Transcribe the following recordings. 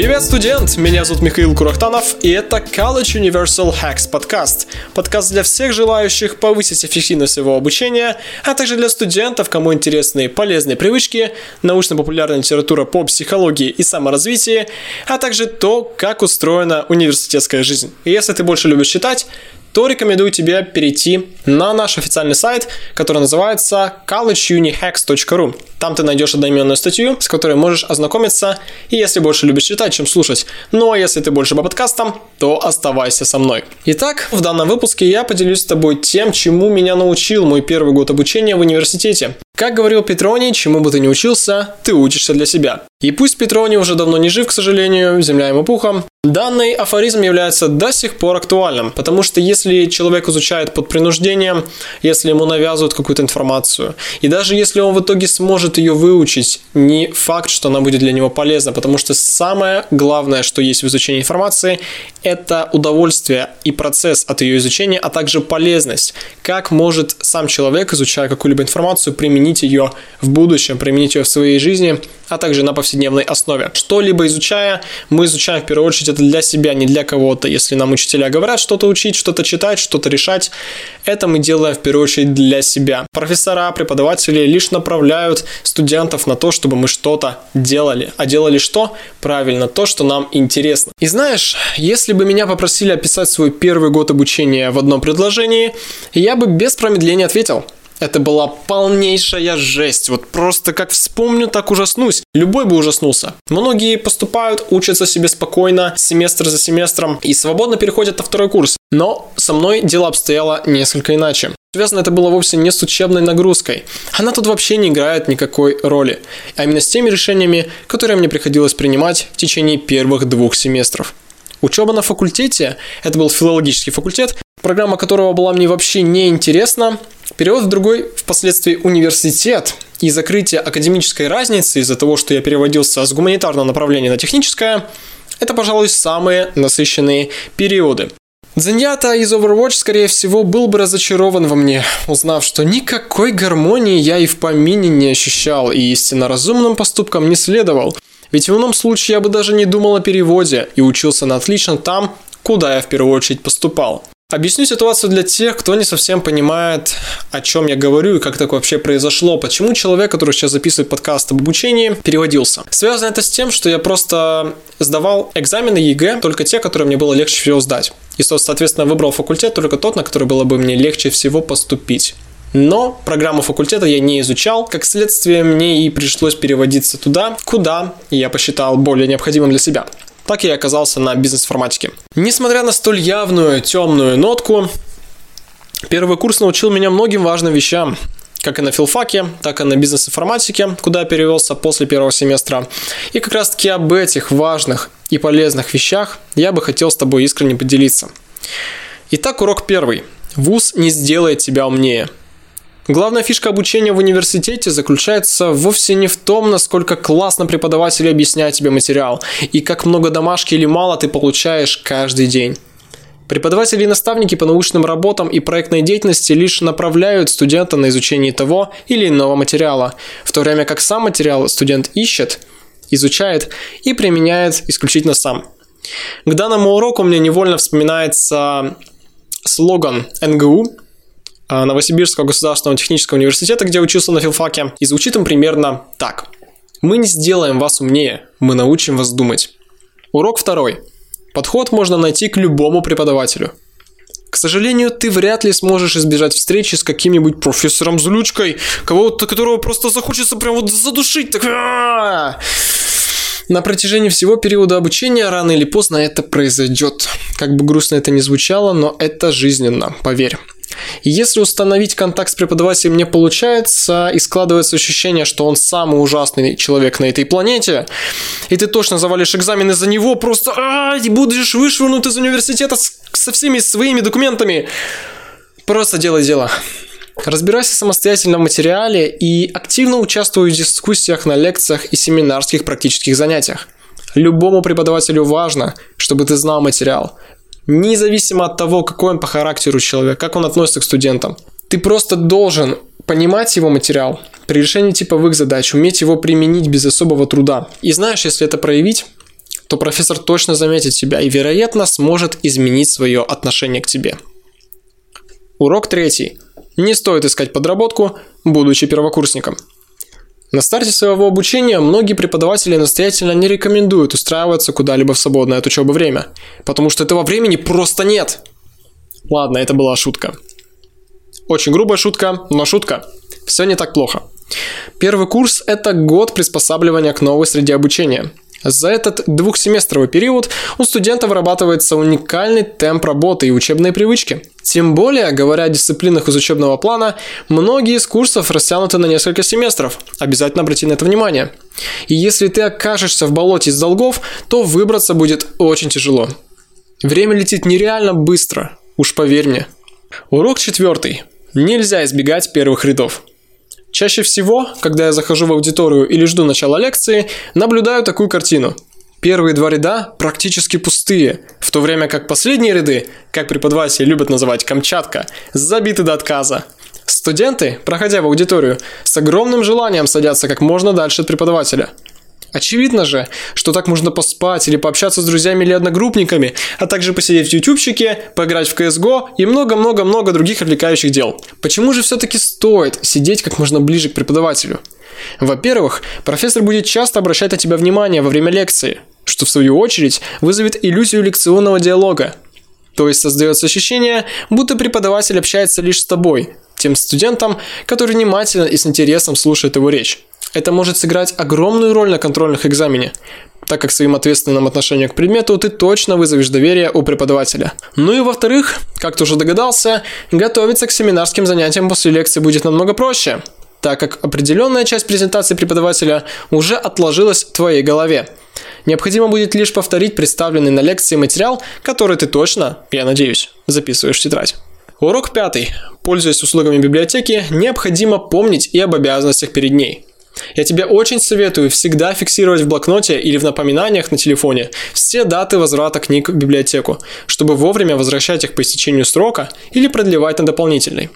Привет, студент! Меня зовут Михаил Курахтанов, и это College Universal Hacks подкаст. Подкаст для всех желающих повысить эффективность своего обучения, а также для студентов, кому интересны полезные привычки, научно-популярная литература по психологии и саморазвитии, а также то, как устроена университетская жизнь. И если ты больше любишь читать, то рекомендую тебе перейти на наш официальный сайт, который называется collegeunihacks.ru. Там ты найдешь одноименную статью, с которой можешь ознакомиться, и если больше любишь читать, чем слушать. Ну а если ты больше по подкастам, то оставайся со мной. Итак, в данном выпуске я поделюсь с тобой тем, чему меня научил мой первый год обучения в университете. Как говорил Петроний, чему бы ты ни учился, ты учишься для себя. И пусть Петроний уже давно не жив, к сожалению, земля ему пухом, данный афоризм является до сих пор актуальным, потому что если человек изучает под принуждением, если ему навязывают какую-то информацию, и даже если он в итоге сможет ее выучить, не факт, что она будет для него полезна, потому что самое главное, что есть в изучении информации, это удовольствие и процесс от ее изучения, а также полезность. Как может сам человек, изучая какую-либо информацию, применить ее в будущем, применить ее в своей жизни, а также на повседневной основе. Что-либо изучая, мы изучаем в первую очередь это для себя, не для кого-то. Если нам учителя говорят что-то учить, что-то читать, что-то решать, это мы делаем в первую очередь для себя. Профессора, преподаватели лишь направляют студентов на то, чтобы мы что-то делали. А делали что? Правильно, то, что нам интересно. И знаешь, если бы меня попросили описать свой первый год обучения в одном предложении, я бы без промедления ответил – это была полнейшая жесть. Вот просто как вспомню, так ужаснусь. Любой бы ужаснулся. Многие поступают, учатся себе спокойно, семестр за семестром и свободно переходят на второй курс. Но со мной дело обстояло несколько иначе. Связано это было вовсе не с учебной нагрузкой. Она тут вообще не играет никакой роли. А именно с теми решениями, которые мне приходилось принимать в течение первых двух семестров. Учеба на факультете, это был филологический факультет, программа которого была мне вообще не интересна, перевод в другой впоследствии университет и закрытие академической разницы из-за того, что я переводился с гуманитарного направления на техническое, это, пожалуй, самые насыщенные периоды. Зеньята из Overwatch, скорее всего, был бы разочарован во мне, узнав, что никакой гармонии я и в помине не ощущал, и истинно разумным поступкам не следовал. Ведь в ином случае я бы даже не думал о переводе и учился на отлично там, куда я в первую очередь поступал. Объясню ситуацию для тех, кто не совсем понимает, о чем я говорю и как так вообще произошло. Почему человек, который сейчас записывает подкаст об обучении, переводился. Связано это с тем, что я просто сдавал экзамены ЕГЭ, только те, которые мне было легче всего сдать. И, соответственно, выбрал факультет только тот, на который было бы мне легче всего поступить. Но программу факультета я не изучал, как следствие мне и пришлось переводиться туда, куда я посчитал более необходимым для себя так я оказался на бизнес-информатике. Несмотря на столь явную темную нотку, первый курс научил меня многим важным вещам, как и на филфаке, так и на бизнес-информатике, куда я перевелся после первого семестра. И как раз таки об этих важных и полезных вещах я бы хотел с тобой искренне поделиться. Итак, урок первый. ВУЗ не сделает тебя умнее – Главная фишка обучения в университете заключается вовсе не в том, насколько классно преподаватели объясняют тебе материал и как много домашки или мало ты получаешь каждый день. Преподаватели и наставники по научным работам и проектной деятельности лишь направляют студента на изучение того или иного материала, в то время как сам материал студент ищет, изучает и применяет исключительно сам. К данному уроку мне невольно вспоминается слоган НГУ Новосибирского государственного технического университета, где учился на филфаке, и звучит он примерно так. Мы не сделаем вас умнее, мы научим вас думать. Урок второй. Подход можно найти к любому преподавателю. К сожалению, ты вряд ли сможешь избежать встречи с каким-нибудь профессором Злючкой, кого-то, которого просто захочется прям вот задушить. Так... На протяжении всего периода обучения рано или поздно это произойдет. Как бы грустно это ни звучало, но это жизненно, поверь. Если установить контакт с преподавателем не получается, и складывается ощущение, что он самый ужасный человек на этой планете, и ты точно завалишь экзамен из-за него, просто а, будешь вышвырнут из университета со всеми своими документами, просто делай дело. Разбирайся самостоятельно в материале и активно участвуй в дискуссиях на лекциях и семинарских практических занятиях. Любому преподавателю важно, чтобы ты знал материал, независимо от того, какой он по характеру человек, как он относится к студентам. Ты просто должен понимать его материал при решении типовых задач, уметь его применить без особого труда. И знаешь, если это проявить, то профессор точно заметит тебя и, вероятно, сможет изменить свое отношение к тебе. Урок третий. Не стоит искать подработку, будучи первокурсником. На старте своего обучения многие преподаватели настоятельно не рекомендуют устраиваться куда-либо в свободное от учебы время, потому что этого времени просто нет. Ладно, это была шутка. Очень грубая шутка, но шутка. Все не так плохо. Первый курс – это год приспосабливания к новой среде обучения. За этот двухсеместровый период у студента вырабатывается уникальный темп работы и учебные привычки. Тем более, говоря о дисциплинах из учебного плана, многие из курсов растянуты на несколько семестров. Обязательно обрати на это внимание. И если ты окажешься в болоте из долгов, то выбраться будет очень тяжело. Время летит нереально быстро, уж поверь мне. Урок четвертый. Нельзя избегать первых рядов. Чаще всего, когда я захожу в аудиторию или жду начала лекции, наблюдаю такую картину. Первые два ряда практически пустые, в то время как последние ряды, как преподаватели любят называть Камчатка, забиты до отказа. Студенты, проходя в аудиторию, с огромным желанием садятся как можно дальше от преподавателя – Очевидно же, что так можно поспать или пообщаться с друзьями или одногруппниками, а также посидеть в ютубчике, поиграть в CSGO и много-много-много других отвлекающих дел. Почему же все-таки стоит сидеть как можно ближе к преподавателю? Во-первых, профессор будет часто обращать на тебя внимание во время лекции, что в свою очередь вызовет иллюзию лекционного диалога. То есть создается ощущение, будто преподаватель общается лишь с тобой, тем студентом, который внимательно и с интересом слушает его речь. Это может сыграть огромную роль на контрольных экзамене, так как своим ответственным отношением к предмету ты точно вызовешь доверие у преподавателя. Ну и во-вторых, как ты уже догадался, готовиться к семинарским занятиям после лекции будет намного проще, так как определенная часть презентации преподавателя уже отложилась в твоей голове. Необходимо будет лишь повторить представленный на лекции материал, который ты точно, я надеюсь, записываешь в тетрадь. Урок пятый. Пользуясь услугами библиотеки, необходимо помнить и об обязанностях перед ней – я тебе очень советую всегда фиксировать в блокноте или в напоминаниях на телефоне все даты возврата книг в библиотеку, чтобы вовремя возвращать их по истечению срока или продлевать на дополнительный.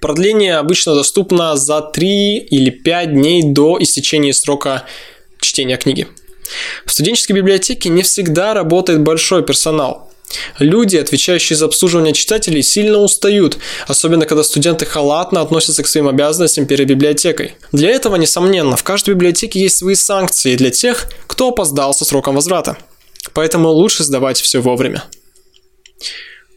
Продление обычно доступно за 3 или 5 дней до истечения срока чтения книги. В студенческой библиотеке не всегда работает большой персонал – Люди, отвечающие за обслуживание читателей, сильно устают, особенно когда студенты халатно относятся к своим обязанностям перед библиотекой. Для этого, несомненно, в каждой библиотеке есть свои санкции для тех, кто опоздал со сроком возврата. Поэтому лучше сдавать все вовремя.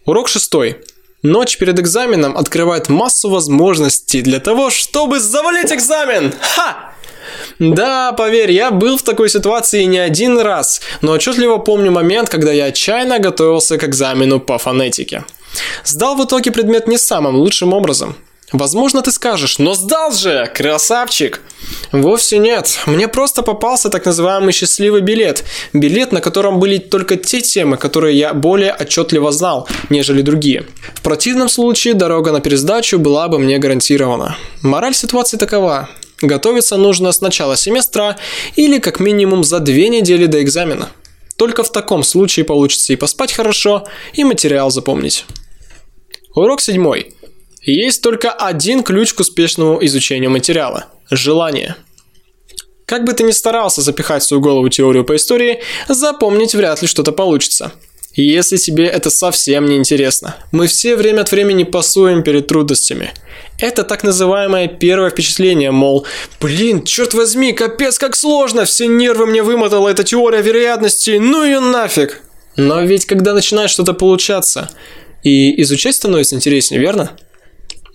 Урок шестой. Ночь перед экзаменом открывает массу возможностей для того, чтобы завалить экзамен! Ха! Да, поверь, я был в такой ситуации не один раз, но отчетливо помню момент, когда я отчаянно готовился к экзамену по фонетике. Сдал в итоге предмет не самым лучшим образом. Возможно, ты скажешь, но сдал же, красавчик! Вовсе нет, мне просто попался так называемый счастливый билет. Билет, на котором были только те темы, которые я более отчетливо знал, нежели другие. В противном случае дорога на пересдачу была бы мне гарантирована. Мораль ситуации такова. Готовиться нужно с начала семестра или как минимум за две недели до экзамена. Только в таком случае получится и поспать хорошо, и материал запомнить. Урок седьмой. Есть только один ключ к успешному изучению материала – желание. Как бы ты ни старался запихать в свою голову теорию по истории, запомнить вряд ли что-то получится – если тебе это совсем не интересно. Мы все время от времени пасуем перед трудностями. Это так называемое первое впечатление, мол, блин, черт возьми, капец как сложно, все нервы мне вымотала эта теория вероятности, ну ее нафиг. Но ведь когда начинает что-то получаться, и изучать становится интереснее, верно?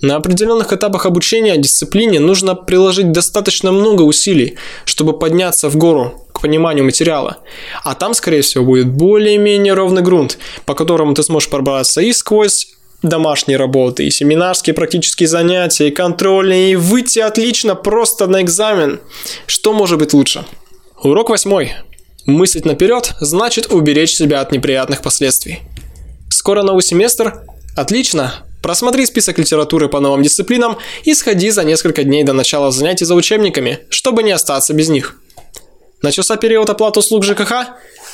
На определенных этапах обучения дисциплине нужно приложить достаточно много усилий, чтобы подняться в гору к пониманию материала. А там, скорее всего, будет более-менее ровный грунт, по которому ты сможешь пробраться и сквозь домашние работы, и семинарские практические занятия, и контрольные, и выйти отлично просто на экзамен. Что может быть лучше? Урок восьмой. Мыслить наперед значит уберечь себя от неприятных последствий. Скоро новый семестр? Отлично, Просмотри список литературы по новым дисциплинам и сходи за несколько дней до начала занятий за учебниками, чтобы не остаться без них. Начался период оплаты услуг ЖКХ?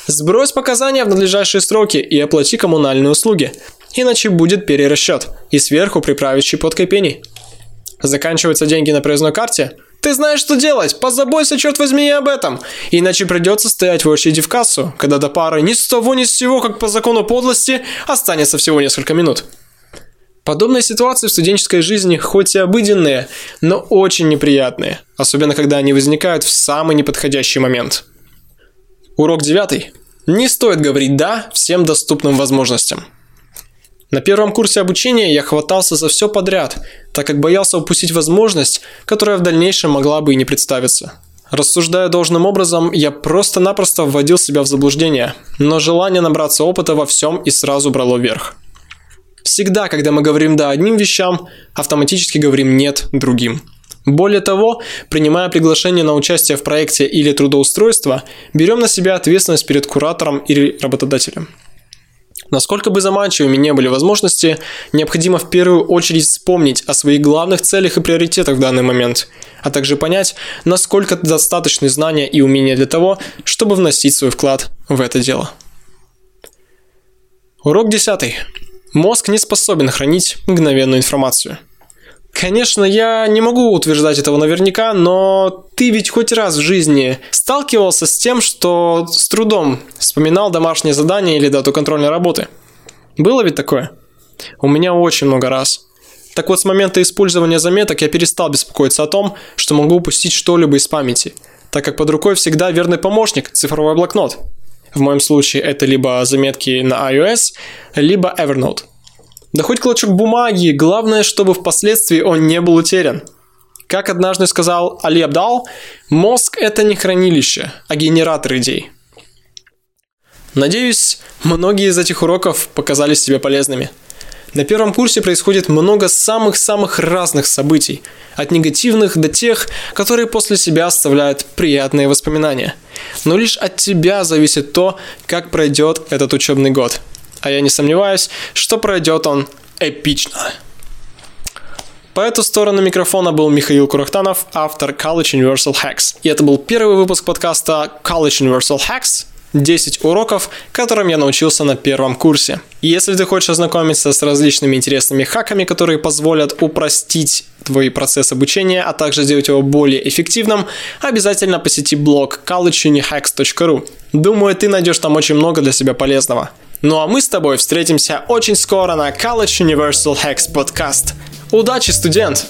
Сбрось показания в надлежащие сроки и оплати коммунальные услуги, иначе будет перерасчет и сверху приправить щепоткой пений. Заканчиваются деньги на проездной карте? Ты знаешь, что делать, позаботься, черт возьми, и об этом. Иначе придется стоять в очереди в кассу, когда до пары ни с того ни с сего, как по закону подлости, останется всего несколько минут. Подобные ситуации в студенческой жизни хоть и обыденные, но очень неприятные, особенно когда они возникают в самый неподходящий момент. Урок девятый. Не стоит говорить «да» всем доступным возможностям. На первом курсе обучения я хватался за все подряд, так как боялся упустить возможность, которая в дальнейшем могла бы и не представиться. Рассуждая должным образом, я просто-напросто вводил себя в заблуждение, но желание набраться опыта во всем и сразу брало верх – Всегда, когда мы говорим «да» одним вещам, автоматически говорим «нет» другим. Более того, принимая приглашение на участие в проекте или трудоустройство, берем на себя ответственность перед куратором или работодателем. Насколько бы заманчивыми не были возможности, необходимо в первую очередь вспомнить о своих главных целях и приоритетах в данный момент, а также понять, насколько достаточны знания и умения для того, чтобы вносить свой вклад в это дело. Урок 10. Мозг не способен хранить мгновенную информацию. Конечно, я не могу утверждать этого наверняка, но ты ведь хоть раз в жизни сталкивался с тем, что с трудом вспоминал домашнее задание или дату контрольной работы. Было ведь такое? У меня очень много раз. Так вот, с момента использования заметок я перестал беспокоиться о том, что могу упустить что-либо из памяти, так как под рукой всегда верный помощник – цифровой блокнот – в моем случае это либо заметки на iOS, либо Evernote. Да хоть клочок бумаги, главное, чтобы впоследствии он не был утерян. Как однажды сказал Али Абдал, мозг – это не хранилище, а генератор идей. Надеюсь, многие из этих уроков показались тебе полезными – на первом курсе происходит много самых-самых разных событий, от негативных до тех, которые после себя оставляют приятные воспоминания. Но лишь от тебя зависит то, как пройдет этот учебный год. А я не сомневаюсь, что пройдет он эпично. По эту сторону микрофона был Михаил Курахтанов, автор College Universal Hacks. И это был первый выпуск подкаста College Universal Hacks – 10 уроков, которым я научился на первом курсе. Если ты хочешь ознакомиться с различными интересными хаками, которые позволят упростить твой процесс обучения, а также сделать его более эффективным, обязательно посети блог collegeunihacks.ru. Думаю, ты найдешь там очень много для себя полезного. Ну а мы с тобой встретимся очень скоро на College Universal Hacks Podcast. Удачи, студент!